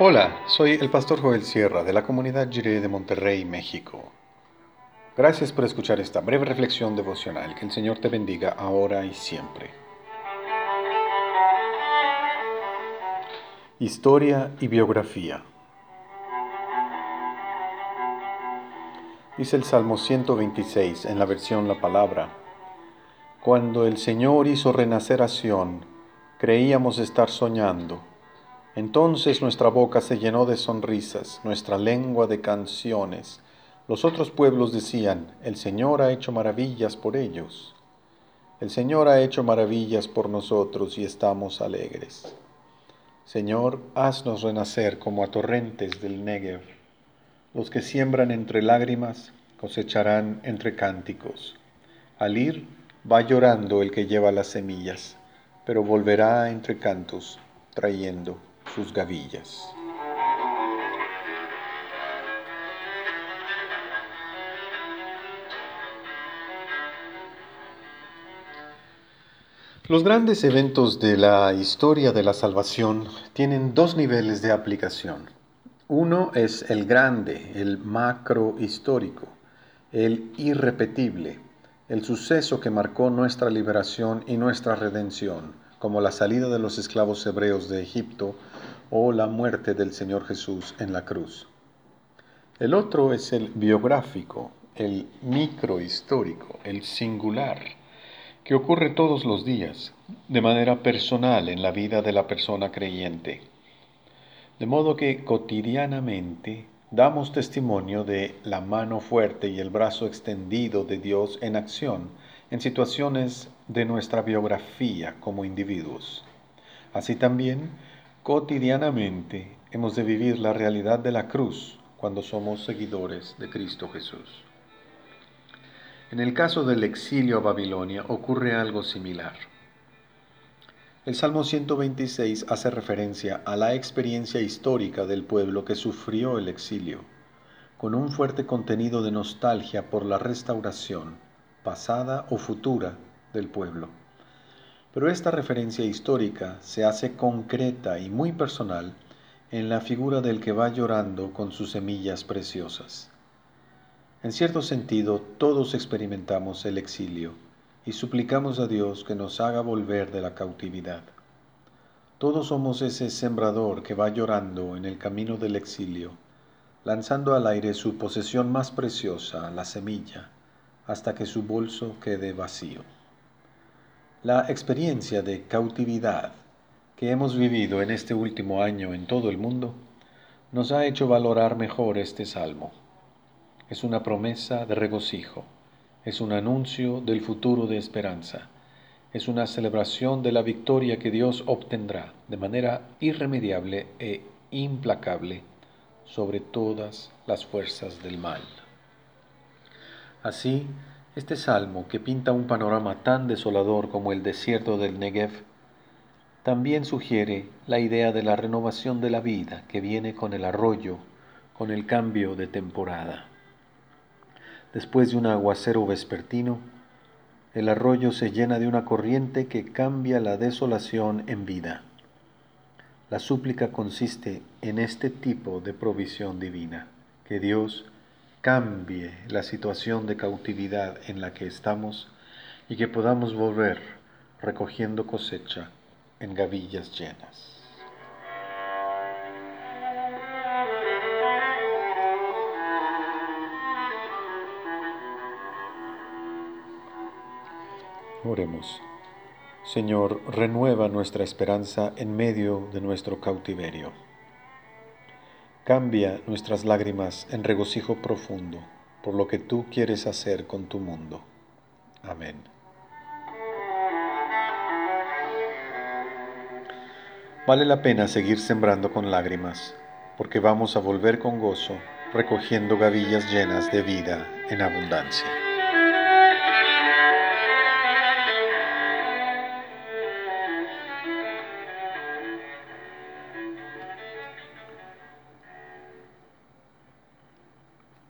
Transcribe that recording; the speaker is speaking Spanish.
Hola, soy el pastor Joel Sierra de la comunidad Jiré de Monterrey, México. Gracias por escuchar esta breve reflexión devocional. Que el Señor te bendiga ahora y siempre. Historia y biografía. Dice el Salmo 126 en la versión La Palabra. Cuando el Señor hizo renacer a Sión, creíamos estar soñando entonces nuestra boca se llenó de sonrisas, nuestra lengua de canciones. Los otros pueblos decían, el Señor ha hecho maravillas por ellos. El Señor ha hecho maravillas por nosotros y estamos alegres. Señor, haznos renacer como a torrentes del Negev. Los que siembran entre lágrimas cosecharán entre cánticos. Al ir va llorando el que lleva las semillas, pero volverá entre cantos trayendo sus gavillas. Los grandes eventos de la historia de la salvación tienen dos niveles de aplicación. Uno es el grande, el macro histórico, el irrepetible, el suceso que marcó nuestra liberación y nuestra redención, como la salida de los esclavos hebreos de Egipto o la muerte del Señor Jesús en la cruz. El otro es el biográfico, el microhistórico, el singular, que ocurre todos los días, de manera personal en la vida de la persona creyente. De modo que cotidianamente damos testimonio de la mano fuerte y el brazo extendido de Dios en acción en situaciones de nuestra biografía como individuos. Así también, cotidianamente hemos de vivir la realidad de la cruz cuando somos seguidores de Cristo Jesús. En el caso del exilio a Babilonia ocurre algo similar. El Salmo 126 hace referencia a la experiencia histórica del pueblo que sufrió el exilio, con un fuerte contenido de nostalgia por la restauración, pasada o futura, del pueblo. Pero esta referencia histórica se hace concreta y muy personal en la figura del que va llorando con sus semillas preciosas. En cierto sentido, todos experimentamos el exilio y suplicamos a Dios que nos haga volver de la cautividad. Todos somos ese sembrador que va llorando en el camino del exilio, lanzando al aire su posesión más preciosa, la semilla, hasta que su bolso quede vacío. La experiencia de cautividad que hemos vivido en este último año en todo el mundo nos ha hecho valorar mejor este salmo. Es una promesa de regocijo, es un anuncio del futuro de esperanza, es una celebración de la victoria que Dios obtendrá de manera irremediable e implacable sobre todas las fuerzas del mal. Así, este salmo, que pinta un panorama tan desolador como el desierto del Negev, también sugiere la idea de la renovación de la vida que viene con el arroyo, con el cambio de temporada. Después de un aguacero vespertino, el arroyo se llena de una corriente que cambia la desolación en vida. La súplica consiste en este tipo de provisión divina, que Dios cambie la situación de cautividad en la que estamos y que podamos volver recogiendo cosecha en gavillas llenas. Oremos. Señor, renueva nuestra esperanza en medio de nuestro cautiverio. Cambia nuestras lágrimas en regocijo profundo por lo que tú quieres hacer con tu mundo. Amén. Vale la pena seguir sembrando con lágrimas, porque vamos a volver con gozo, recogiendo gavillas llenas de vida en abundancia.